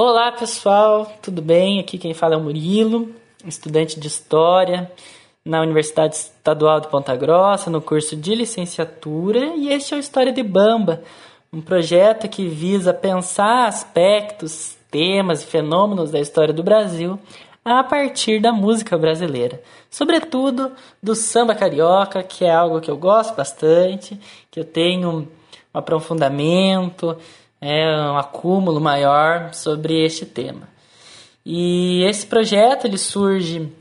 Olá pessoal, tudo bem? Aqui quem fala é o Murilo, estudante de História na Universidade Estadual de Ponta Grossa, no curso de licenciatura, e este é o História de Bamba, um projeto que visa pensar aspectos, temas e fenômenos da história do Brasil a partir da música brasileira, sobretudo do samba carioca, que é algo que eu gosto bastante, que eu tenho um aprofundamento, é, um acúmulo maior sobre este tema. E esse projeto ele surge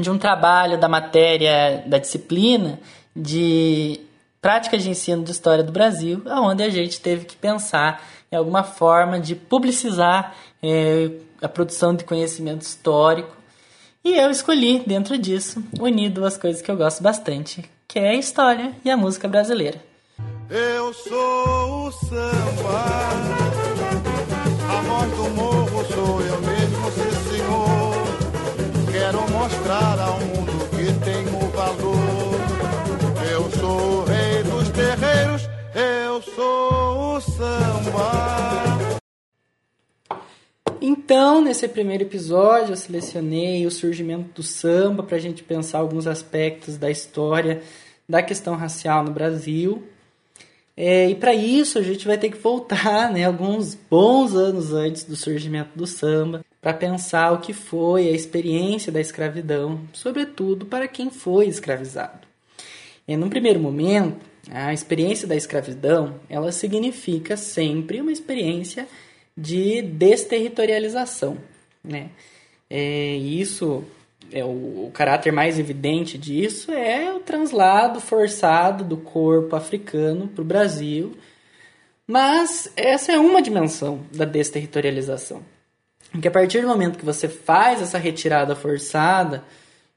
de um trabalho da matéria da disciplina de práticas de ensino de história do Brasil, onde a gente teve que pensar em alguma forma de publicizar é, a produção de conhecimento histórico. E eu escolhi, dentro disso, unir duas coisas que eu gosto bastante, que é a história e a música brasileira. Eu sou o samba, a voz do morro sou eu mesmo, sim senhor. Quero mostrar ao mundo que tenho valor. Eu sou o rei dos terreiros, eu sou o samba. Então, nesse primeiro episódio, eu selecionei o surgimento do samba para a gente pensar alguns aspectos da história da questão racial no Brasil é, e para isso a gente vai ter que voltar né, alguns bons anos antes do surgimento do samba para pensar o que foi a experiência da escravidão, sobretudo para quem foi escravizado. E, num primeiro momento, a experiência da escravidão ela significa sempre uma experiência de desterritorialização. Né? É, isso é, o, o caráter mais evidente disso é o translado forçado do corpo africano para o Brasil. Mas essa é uma dimensão da desterritorialização. Porque a partir do momento que você faz essa retirada forçada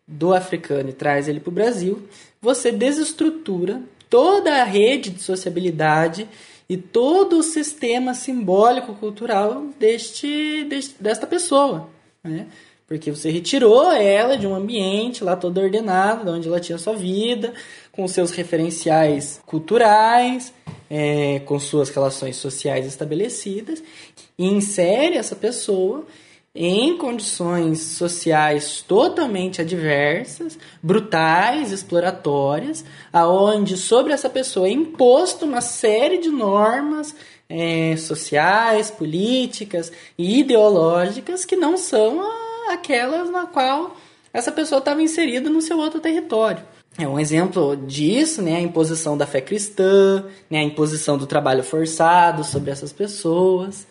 do africano e traz ele para o Brasil, você desestrutura toda a rede de sociabilidade e todo o sistema simbólico cultural deste, deste desta pessoa. Né? Porque você retirou ela de um ambiente lá todo ordenado, onde ela tinha sua vida, com seus referenciais culturais, é, com suas relações sociais estabelecidas, e insere essa pessoa em condições sociais totalmente adversas, brutais, exploratórias, aonde sobre essa pessoa é imposto uma série de normas é, sociais, políticas e ideológicas que não são a aquelas na qual essa pessoa estava inserida no seu outro território. É um exemplo disso, né, a imposição da fé cristã, né, a imposição do trabalho forçado sobre essas pessoas.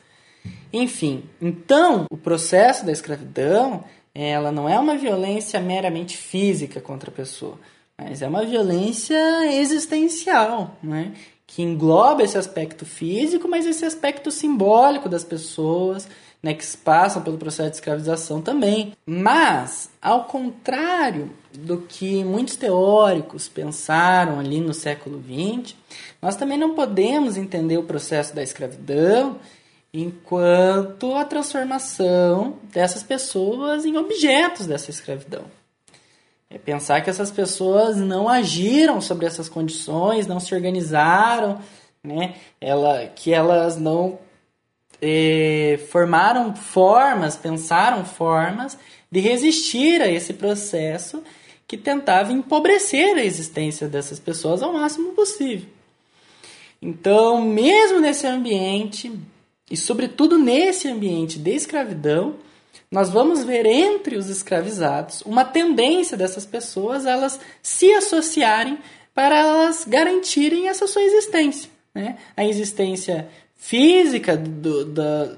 Enfim, então o processo da escravidão, ela não é uma violência meramente física contra a pessoa, mas é uma violência existencial, né, que engloba esse aspecto físico, mas esse aspecto simbólico das pessoas, né, que passam pelo processo de escravização também. Mas, ao contrário do que muitos teóricos pensaram ali no século XX, nós também não podemos entender o processo da escravidão enquanto a transformação dessas pessoas em objetos dessa escravidão. É pensar que essas pessoas não agiram sobre essas condições, não se organizaram, né? Ela, que elas não eh, formaram formas, pensaram formas de resistir a esse processo que tentava empobrecer a existência dessas pessoas ao máximo possível. Então, mesmo nesse ambiente, e sobretudo nesse ambiente de escravidão, nós vamos ver entre os escravizados uma tendência dessas pessoas elas se associarem para elas garantirem essa sua existência. Né? A existência física do,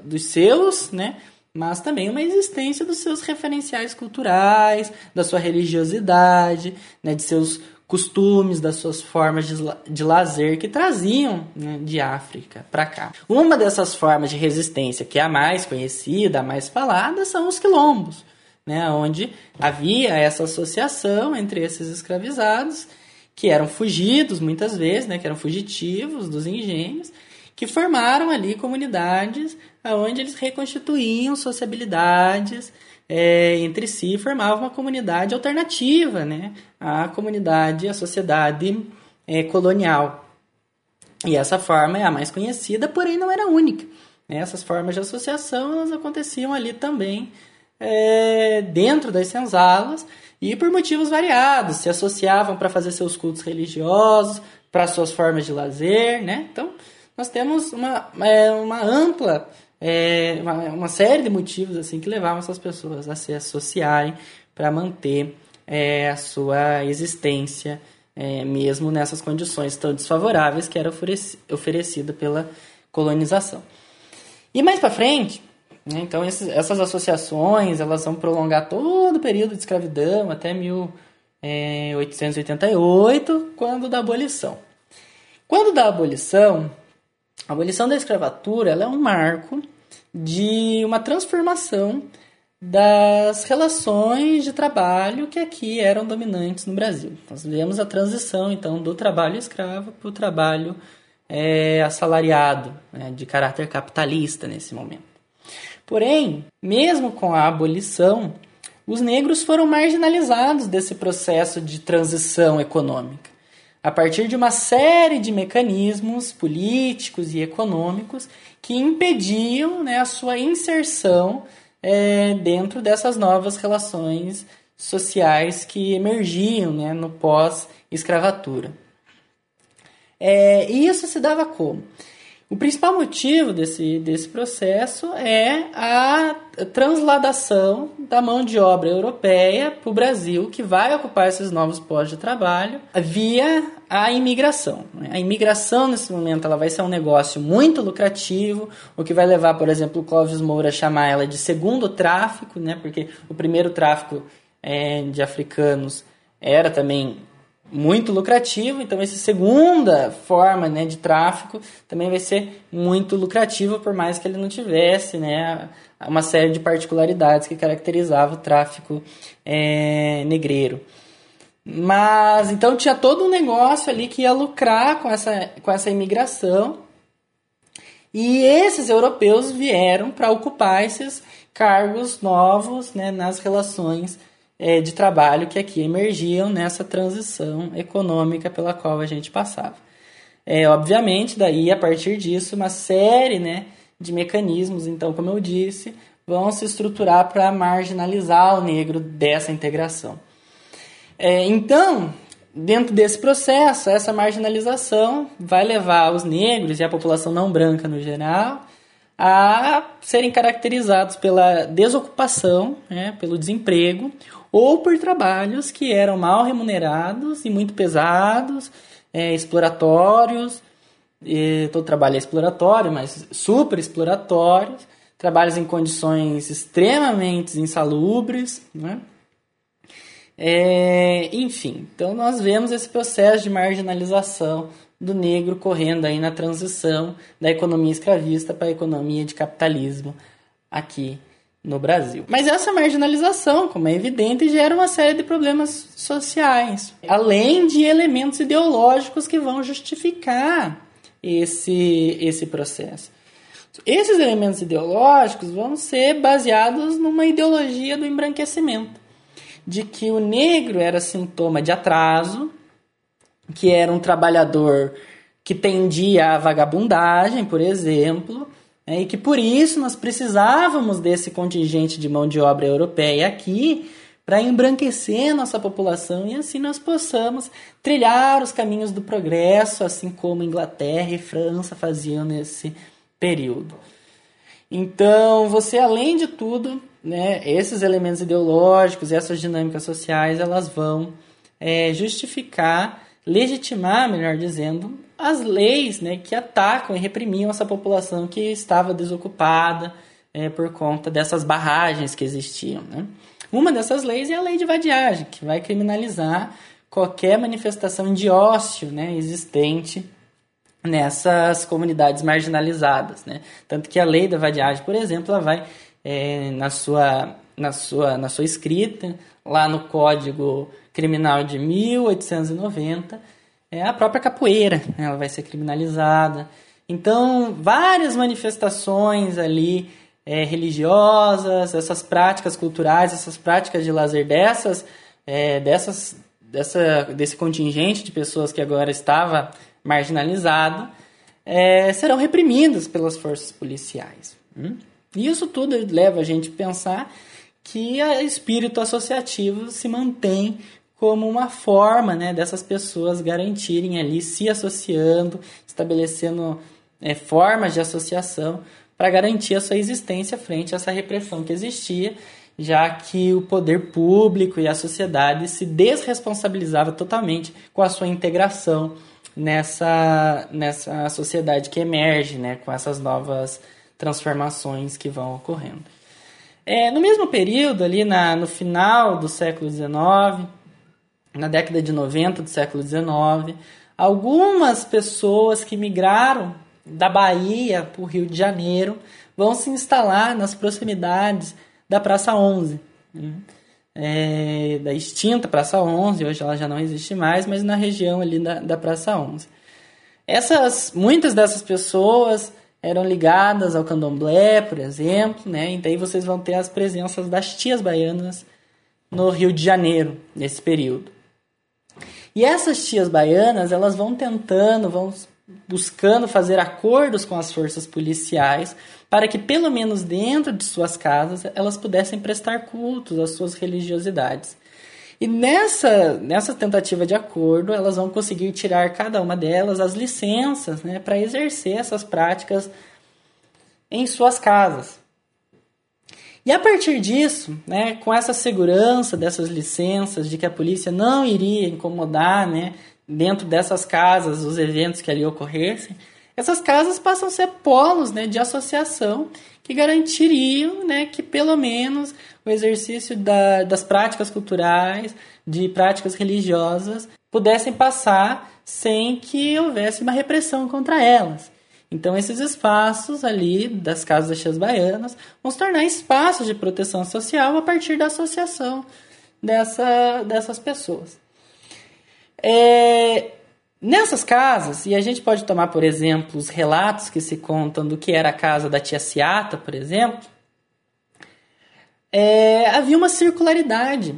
dos seus, né? mas também uma existência dos seus referenciais culturais, da sua religiosidade, né? de seus costumes, das suas formas de, de lazer que traziam né? de África para cá. Uma dessas formas de resistência, que é a mais conhecida, a mais falada, são os quilombos, né? onde havia essa associação entre esses escravizados, que eram fugidos muitas vezes, né? que eram fugitivos dos engenhos, que formaram ali comunidades onde eles reconstituíam sociabilidades é, entre si formavam uma comunidade alternativa né, à comunidade, à sociedade é, colonial. E essa forma é a mais conhecida, porém não era única. Né? Essas formas de associação elas aconteciam ali também é, dentro das senzalas e por motivos variados. Se associavam para fazer seus cultos religiosos, para suas formas de lazer. Né? Então, nós temos uma, é, uma ampla, é, uma, uma, série de motivos assim que levavam essas pessoas a se associarem para manter é, a sua existência, é, mesmo nessas condições tão desfavoráveis que era oferecida pela colonização. E mais para frente, né, então esses, essas associações elas vão prolongar todo o período de escravidão até 1888, é, quando da abolição. Quando da abolição, a abolição da escravatura é um marco de uma transformação das relações de trabalho que aqui eram dominantes no Brasil. Nós vemos a transição, então, do trabalho escravo para o trabalho é, assalariado, né, de caráter capitalista nesse momento. Porém, mesmo com a abolição, os negros foram marginalizados desse processo de transição econômica, a partir de uma série de mecanismos políticos e econômicos que impediam né, a sua inserção é, dentro dessas novas relações sociais que emergiam né, no pós-escravatura. É, e isso se dava como? O principal motivo desse, desse processo é a transladação da mão de obra europeia para o Brasil, que vai ocupar esses novos postos de trabalho, via a imigração. A imigração, nesse momento, ela vai ser um negócio muito lucrativo, o que vai levar, por exemplo, o Clóvis Moura a chamar ela de segundo tráfico, né? porque o primeiro tráfico é, de africanos era também muito lucrativo, então essa segunda forma né, de tráfico também vai ser muito lucrativo, por mais que ele não tivesse né, uma série de particularidades que caracterizava o tráfico é, negreiro. Mas então tinha todo um negócio ali que ia lucrar com essa, com essa imigração. E esses europeus vieram para ocupar esses cargos novos né, nas relações é, de trabalho que aqui emergiam nessa transição econômica pela qual a gente passava. É, obviamente, daí a partir disso, uma série né, de mecanismos, então, como eu disse, vão se estruturar para marginalizar o negro dessa integração. É, então, dentro desse processo, essa marginalização vai levar os negros e a população não branca no geral a serem caracterizados pela desocupação, né, pelo desemprego ou por trabalhos que eram mal remunerados e muito pesados, é, exploratórios. E, todo trabalho é exploratório, mas super exploratórios, trabalhos em condições extremamente insalubres, né? É, enfim, então nós vemos esse processo de marginalização do negro correndo aí na transição da economia escravista para a economia de capitalismo aqui no Brasil. Mas essa marginalização, como é evidente, gera uma série de problemas sociais, além de elementos ideológicos que vão justificar esse, esse processo. Esses elementos ideológicos vão ser baseados numa ideologia do embranquecimento, de que o negro era sintoma de atraso, que era um trabalhador que tendia à vagabundagem, por exemplo, né, e que por isso nós precisávamos desse contingente de mão de obra europeia aqui para embranquecer nossa população e assim nós possamos trilhar os caminhos do progresso, assim como Inglaterra e França faziam nesse período. Então, você além de tudo, né, esses elementos ideológicos, essas dinâmicas sociais, elas vão é, justificar, legitimar, melhor dizendo, as leis né, que atacam e reprimiam essa população que estava desocupada é, por conta dessas barragens que existiam. Né? Uma dessas leis é a lei de vadiagem, que vai criminalizar qualquer manifestação de ócio né, existente nessas comunidades marginalizadas. Né? Tanto que a lei da vadiagem, por exemplo, ela vai é, na, sua, na, sua, na sua escrita, lá no Código Criminal de 1890, é a própria capoeira, né? ela vai ser criminalizada. Então, várias manifestações ali é, religiosas, essas práticas culturais, essas práticas de lazer dessas, é, dessas, dessa, desse contingente de pessoas que agora estava marginalizado, é, serão reprimidas pelas forças policiais. Hum? Isso tudo leva a gente a pensar que o espírito associativo se mantém como uma forma né, dessas pessoas garantirem ali, se associando, estabelecendo é, formas de associação para garantir a sua existência frente a essa repressão que existia, já que o poder público e a sociedade se desresponsabilizava totalmente com a sua integração nessa, nessa sociedade que emerge, né, com essas novas transformações que vão ocorrendo. É, no mesmo período, ali na, no final do século XIX, na década de 90 do século XIX, algumas pessoas que migraram da Bahia para o Rio de Janeiro vão se instalar nas proximidades da Praça 11. Né? É, da extinta Praça 11, hoje ela já não existe mais, mas na região ali da, da Praça 11. Essas, muitas dessas pessoas eram ligadas ao candomblé, por exemplo, né? E daí vocês vão ter as presenças das tias baianas no Rio de Janeiro, nesse período. E essas tias baianas, elas vão tentando, vão buscando fazer acordos com as forças policiais para que, pelo menos dentro de suas casas, elas pudessem prestar cultos às suas religiosidades. E nessa, nessa tentativa de acordo, elas vão conseguir tirar cada uma delas as licenças né, para exercer essas práticas em suas casas. E a partir disso, né, com essa segurança dessas licenças, de que a polícia não iria incomodar né, dentro dessas casas os eventos que ali ocorressem, essas casas passam a ser polos né, de associação que garantiriam né, que pelo menos o exercício da, das práticas culturais, de práticas religiosas, pudessem passar sem que houvesse uma repressão contra elas. Então, esses espaços ali das casas das Baianas vão se tornar espaços de proteção social a partir da associação dessa, dessas pessoas. É, nessas casas, e a gente pode tomar, por exemplo, os relatos que se contam do que era a casa da tia Ciata, por exemplo, é, havia uma circularidade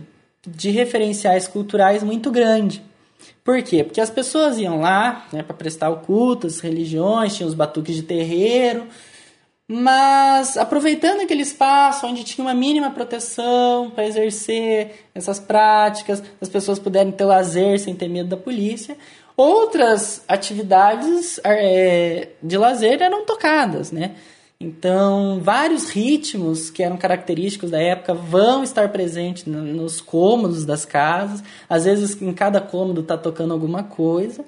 de referenciais culturais muito grande. Por quê? Porque as pessoas iam lá né, para prestar o culto, as religiões, tinham os batuques de terreiro, mas aproveitando aquele espaço onde tinha uma mínima proteção para exercer essas práticas, as pessoas puderem ter lazer sem ter medo da polícia, outras atividades é, de lazer eram tocadas, né? Então, vários ritmos que eram característicos da época vão estar presentes nos cômodos das casas. Às vezes, em cada cômodo está tocando alguma coisa.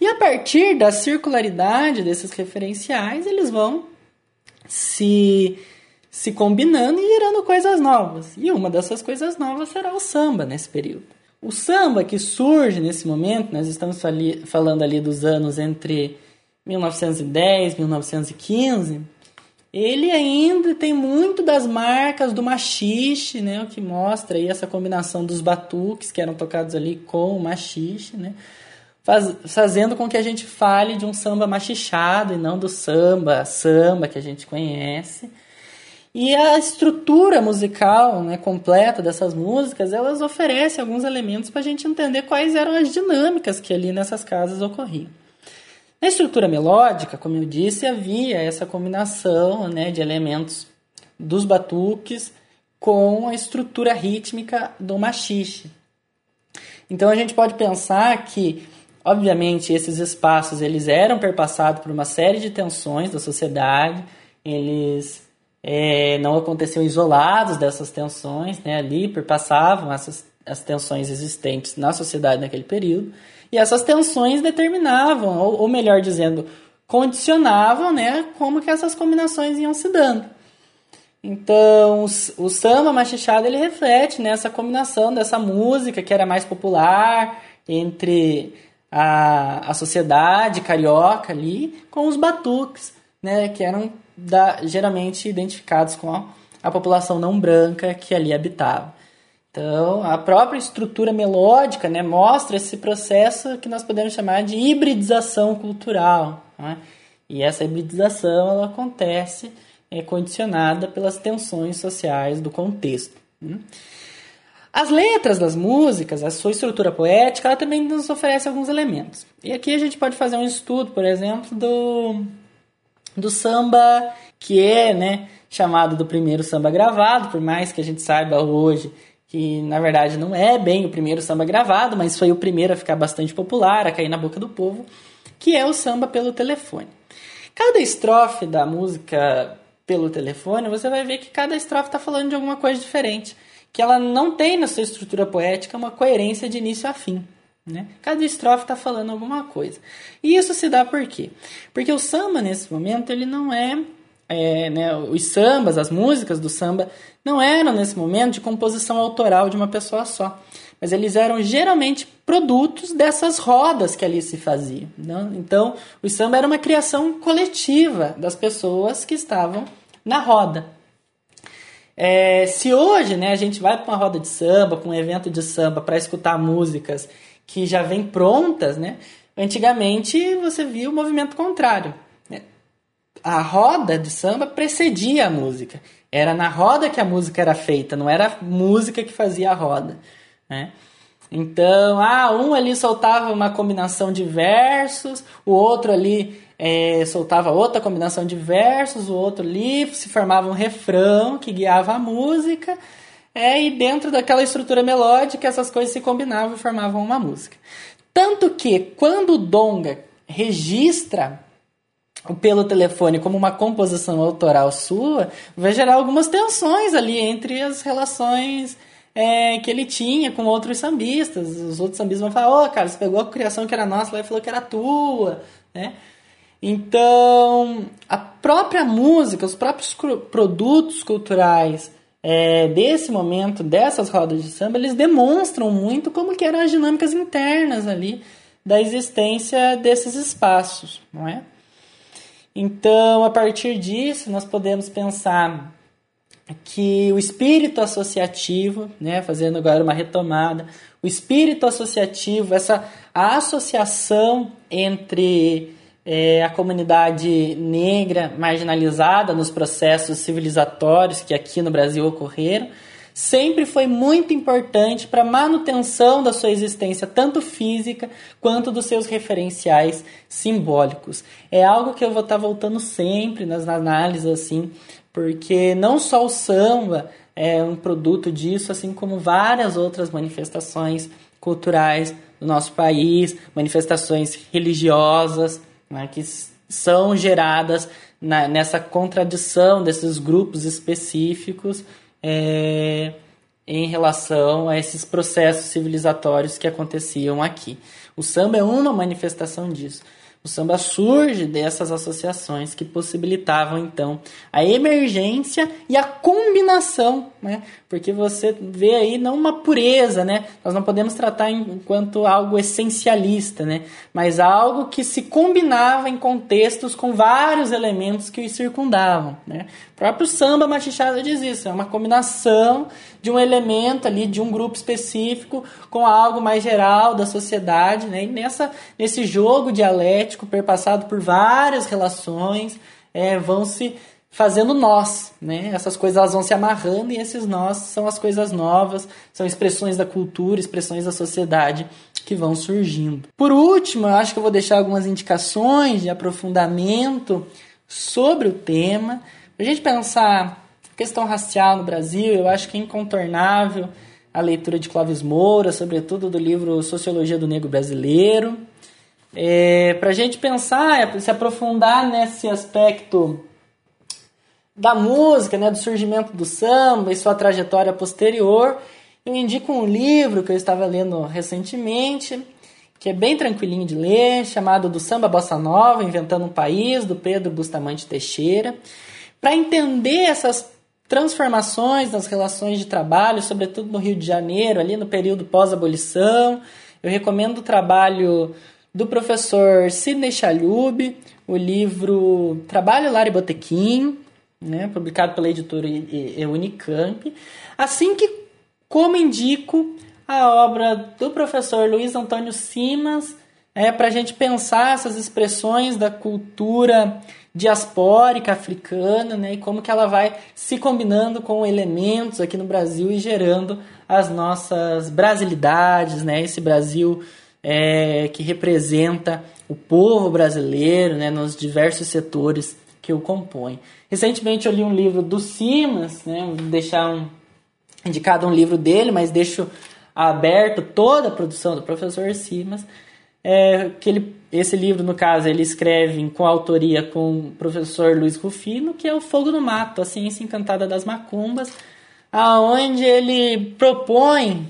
E a partir da circularidade desses referenciais, eles vão se, se combinando e gerando coisas novas. E uma dessas coisas novas será o samba nesse período. O samba que surge nesse momento, nós estamos ali, falando ali dos anos entre 1910 e 1915, ele ainda tem muito das marcas do machixe, né, o que mostra aí essa combinação dos batuques que eram tocados ali com o machixe, né, faz, fazendo com que a gente fale de um samba machichado e não do samba, samba que a gente conhece. E a estrutura musical né, completa dessas músicas, elas oferecem alguns elementos para a gente entender quais eram as dinâmicas que ali nessas casas ocorriam. Na estrutura melódica, como eu disse, havia essa combinação né, de elementos dos batuques com a estrutura rítmica do machixe. Então a gente pode pensar que Obviamente, esses espaços eles eram perpassados por uma série de tensões da sociedade, eles é, não aconteciam isolados dessas tensões, né? ali perpassavam essas, as tensões existentes na sociedade naquele período, e essas tensões determinavam, ou, ou melhor dizendo, condicionavam né, como que essas combinações iam se dando. Então, o samba machichado ele reflete nessa né, combinação dessa música que era mais popular entre a, a sociedade carioca ali com os batuques, né, que eram da, geralmente identificados com a, a população não branca que ali habitava. Então, a própria estrutura melódica né, mostra esse processo que nós podemos chamar de hibridização cultural. Né? E essa hibridização ela acontece é, condicionada pelas tensões sociais do contexto. Né? As letras das músicas, a sua estrutura poética, ela também nos oferece alguns elementos. E aqui a gente pode fazer um estudo, por exemplo, do, do samba que é né, chamado do primeiro samba gravado, por mais que a gente saiba hoje que na verdade não é bem o primeiro samba gravado, mas foi o primeiro a ficar bastante popular, a cair na boca do povo, que é o samba pelo telefone. Cada estrofe da música pelo telefone, você vai ver que cada estrofe está falando de alguma coisa diferente que ela não tem na sua estrutura poética uma coerência de início a fim. Né? Cada estrofe está falando alguma coisa. E isso se dá por quê? Porque o samba, nesse momento, ele não é, é né, os sambas, as músicas do samba, não eram, nesse momento, de composição autoral de uma pessoa só. Mas eles eram geralmente produtos dessas rodas que ali se faziam. Né? Então, o samba era uma criação coletiva das pessoas que estavam na roda. É, se hoje né, a gente vai para uma roda de samba, para um evento de samba, para escutar músicas que já vêm prontas, né, antigamente você via o movimento contrário. Né? A roda de samba precedia a música. Era na roda que a música era feita, não era a música que fazia a roda. Né? Então, ah, um ali soltava uma combinação de versos, o outro ali é, soltava outra combinação de versos, o outro ali se formava um refrão que guiava a música, é, e dentro daquela estrutura melódica essas coisas se combinavam e formavam uma música. Tanto que quando o Donga registra pelo telefone como uma composição autoral sua, vai gerar algumas tensões ali entre as relações é, que ele tinha com outros sambistas. Os outros sambistas vão falar, ô oh, cara, você pegou a criação que era nossa lá e falou que era tua, né? Então, a própria música, os próprios produtos culturais é, desse momento, dessas rodas de samba, eles demonstram muito como que eram as dinâmicas internas ali da existência desses espaços, não é? Então, a partir disso, nós podemos pensar que o espírito associativo, né, fazendo agora uma retomada, o espírito associativo, essa associação entre é, a comunidade negra marginalizada nos processos civilizatórios que aqui no Brasil ocorreram, sempre foi muito importante para a manutenção da sua existência, tanto física quanto dos seus referenciais simbólicos. É algo que eu vou estar tá voltando sempre nas análises, assim, porque não só o samba é um produto disso, assim como várias outras manifestações culturais do nosso país, manifestações religiosas, né, que são geradas na, nessa contradição desses grupos específicos é, em relação a esses processos civilizatórios que aconteciam aqui. O samba é uma manifestação disso. O samba surge dessas associações que possibilitavam então a emergência e a combinação, né? Porque você vê aí não uma pureza, né? Nós não podemos tratar enquanto algo essencialista, né? Mas algo que se combinava em contextos com vários elementos que os circundavam, né? O próprio samba machichado diz isso, é uma combinação de um elemento ali, de um grupo específico, com algo mais geral da sociedade, né? E nessa, nesse jogo dialético, perpassado por várias relações, é, vão se fazendo nós, né? Essas coisas elas vão se amarrando e esses nós são as coisas novas, são expressões da cultura, expressões da sociedade que vão surgindo. Por último, eu acho que eu vou deixar algumas indicações de aprofundamento sobre o tema, para a gente pensar Questão racial no Brasil, eu acho que é incontornável a leitura de Clóvis Moura, sobretudo do livro Sociologia do Negro Brasileiro. É, Para a gente pensar, se aprofundar nesse aspecto da música, né, do surgimento do samba e sua trajetória posterior, eu indico um livro que eu estava lendo recentemente, que é bem tranquilinho de ler, chamado Do Samba Bossa Nova, Inventando um País, do Pedro Bustamante Teixeira. Para entender essas transformações nas relações de trabalho, sobretudo no Rio de Janeiro, ali no período pós-abolição. Eu recomendo o trabalho do professor Sidney Chalhoub, o livro Trabalho, Lar e Botequim, né, publicado pela editora Unicamp, assim que, como indico, a obra do professor Luiz Antônio Simas, é, para a gente pensar essas expressões da cultura diaspórica africana né, e como que ela vai se combinando com elementos aqui no Brasil e gerando as nossas brasilidades, né, esse Brasil é, que representa o povo brasileiro né, nos diversos setores que o compõem. Recentemente eu li um livro do Simas, né, vou deixar um, indicado um livro dele, mas deixo aberto toda a produção do professor Simas, é, que ele, esse livro, no caso, ele escreve com autoria com o professor Luiz Rufino, que é o Fogo no Mato, a ciência encantada das macumbas, aonde ele propõe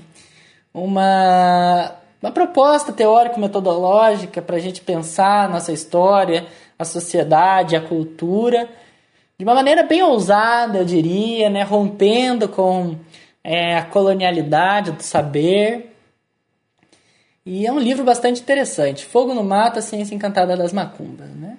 uma, uma proposta teórico-metodológica para a gente pensar a nossa história, a sociedade, a cultura, de uma maneira bem ousada, eu diria, né, rompendo com é, a colonialidade do saber, e é um livro bastante interessante. Fogo no Mato, a Ciência Encantada das Macumbas. Né?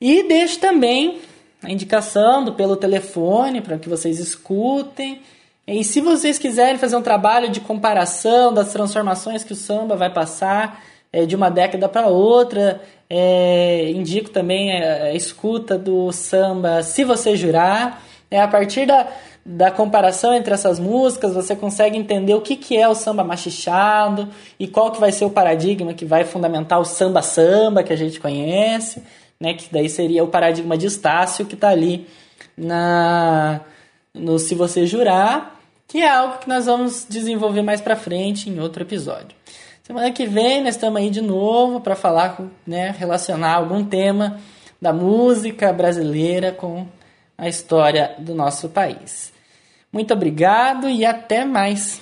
E deixo também a indicação do pelo telefone para que vocês escutem. E se vocês quiserem fazer um trabalho de comparação das transformações que o samba vai passar é, de uma década para outra, é, indico também a, a escuta do samba Se Você Jurar. É a partir da, da comparação entre essas músicas, você consegue entender o que, que é o samba machichado e qual que vai ser o paradigma que vai fundamentar o samba-samba que a gente conhece, né? que daí seria o paradigma de Estácio que está ali na, no Se Você Jurar, que é algo que nós vamos desenvolver mais para frente em outro episódio. Semana que vem nós estamos aí de novo para falar, né, relacionar algum tema da música brasileira com a história do nosso país. Muito obrigado e até mais.